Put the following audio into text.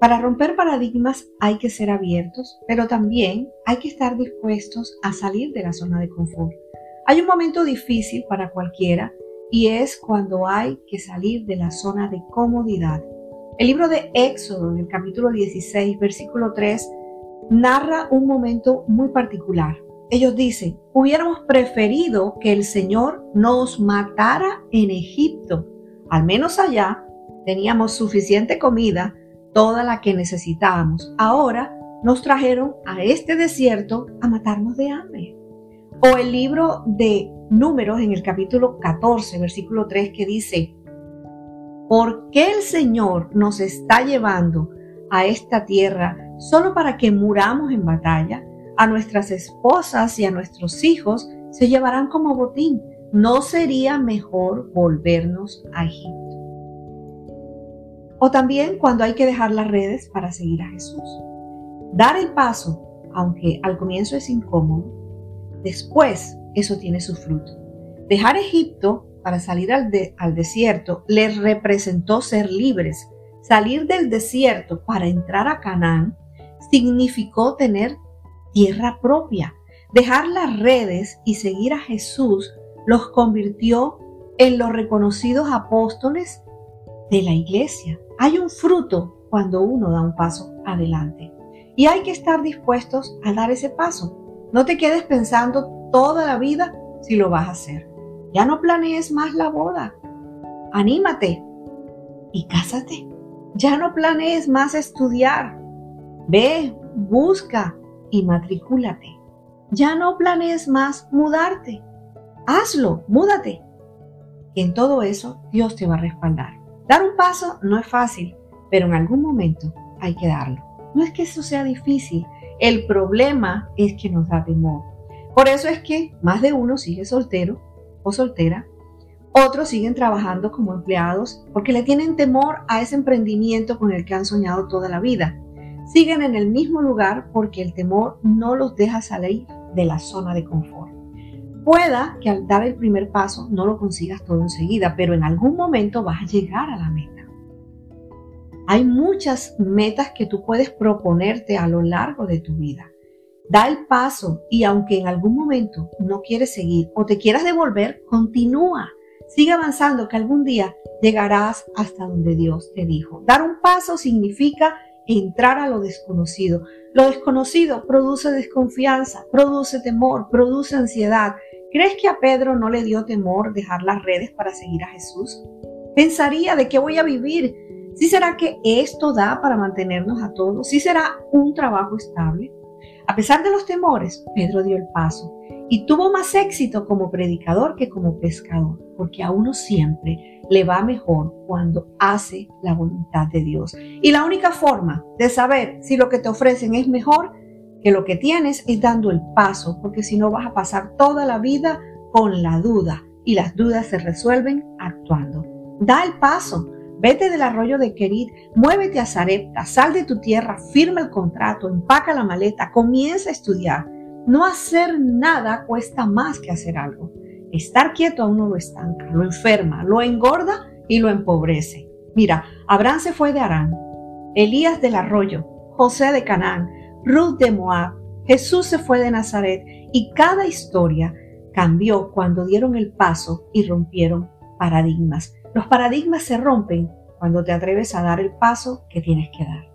Para romper paradigmas hay que ser abiertos, pero también hay que estar dispuestos a salir de la zona de confort. Hay un momento difícil para cualquiera y es cuando hay que salir de la zona de comodidad. El libro de Éxodo, en el capítulo 16, versículo 3, narra un momento muy particular. Ellos dicen, hubiéramos preferido que el Señor nos matara en Egipto. Al menos allá teníamos suficiente comida, toda la que necesitábamos. Ahora nos trajeron a este desierto a matarnos de hambre. O el libro de Números en el capítulo 14, versículo 3, que dice, ¿por qué el Señor nos está llevando a esta tierra solo para que muramos en batalla? A nuestras esposas y a nuestros hijos se llevarán como botín. ¿No sería mejor volvernos a Egipto? O también cuando hay que dejar las redes para seguir a Jesús. Dar el paso, aunque al comienzo es incómodo, después eso tiene su fruto. Dejar Egipto para salir al, al desierto les representó ser libres. Salir del desierto para entrar a Canaán significó tener tierra propia. Dejar las redes y seguir a Jesús los convirtió en los reconocidos apóstoles de la iglesia. Hay un fruto cuando uno da un paso adelante. Y hay que estar dispuestos a dar ese paso. No te quedes pensando toda la vida si lo vas a hacer. Ya no planees más la boda. Anímate y cásate. Ya no planees más estudiar. Ve, busca y matricúlate. Ya no planees más mudarte. Hazlo, múdate. En todo eso Dios te va a respaldar. Dar un paso no es fácil, pero en algún momento hay que darlo. No es que eso sea difícil, el problema es que nos da temor. Por eso es que más de uno sigue soltero o soltera, otros siguen trabajando como empleados porque le tienen temor a ese emprendimiento con el que han soñado toda la vida. Siguen en el mismo lugar porque el temor no los deja salir de la zona de confort. Pueda que al dar el primer paso no lo consigas todo enseguida, pero en algún momento vas a llegar a la meta. Hay muchas metas que tú puedes proponerte a lo largo de tu vida. Da el paso y aunque en algún momento no quieres seguir o te quieras devolver, continúa. Sigue avanzando que algún día llegarás hasta donde Dios te dijo. Dar un paso significa entrar a lo desconocido. Lo desconocido produce desconfianza, produce temor, produce ansiedad. ¿Crees que a Pedro no le dio temor dejar las redes para seguir a Jesús? Pensaría de qué voy a vivir. ¿Sí será que esto da para mantenernos a todos? ¿Sí será un trabajo estable? A pesar de los temores, Pedro dio el paso y tuvo más éxito como predicador que como pescador, porque a uno siempre le va mejor cuando hace la voluntad de Dios. Y la única forma de saber si lo que te ofrecen es mejor que lo que tienes es dando el paso, porque si no vas a pasar toda la vida con la duda y las dudas se resuelven actuando. Da el paso, vete del arroyo de Querid, muévete a Zarepta, sal de tu tierra, firma el contrato, empaca la maleta, comienza a estudiar. No hacer nada cuesta más que hacer algo. Estar quieto a uno lo estanca, lo enferma, lo engorda y lo empobrece. Mira, Abraham se fue de Arán, Elías del arroyo, José de Canaán, Ruth de Moab, Jesús se fue de Nazaret y cada historia cambió cuando dieron el paso y rompieron paradigmas. Los paradigmas se rompen cuando te atreves a dar el paso que tienes que dar.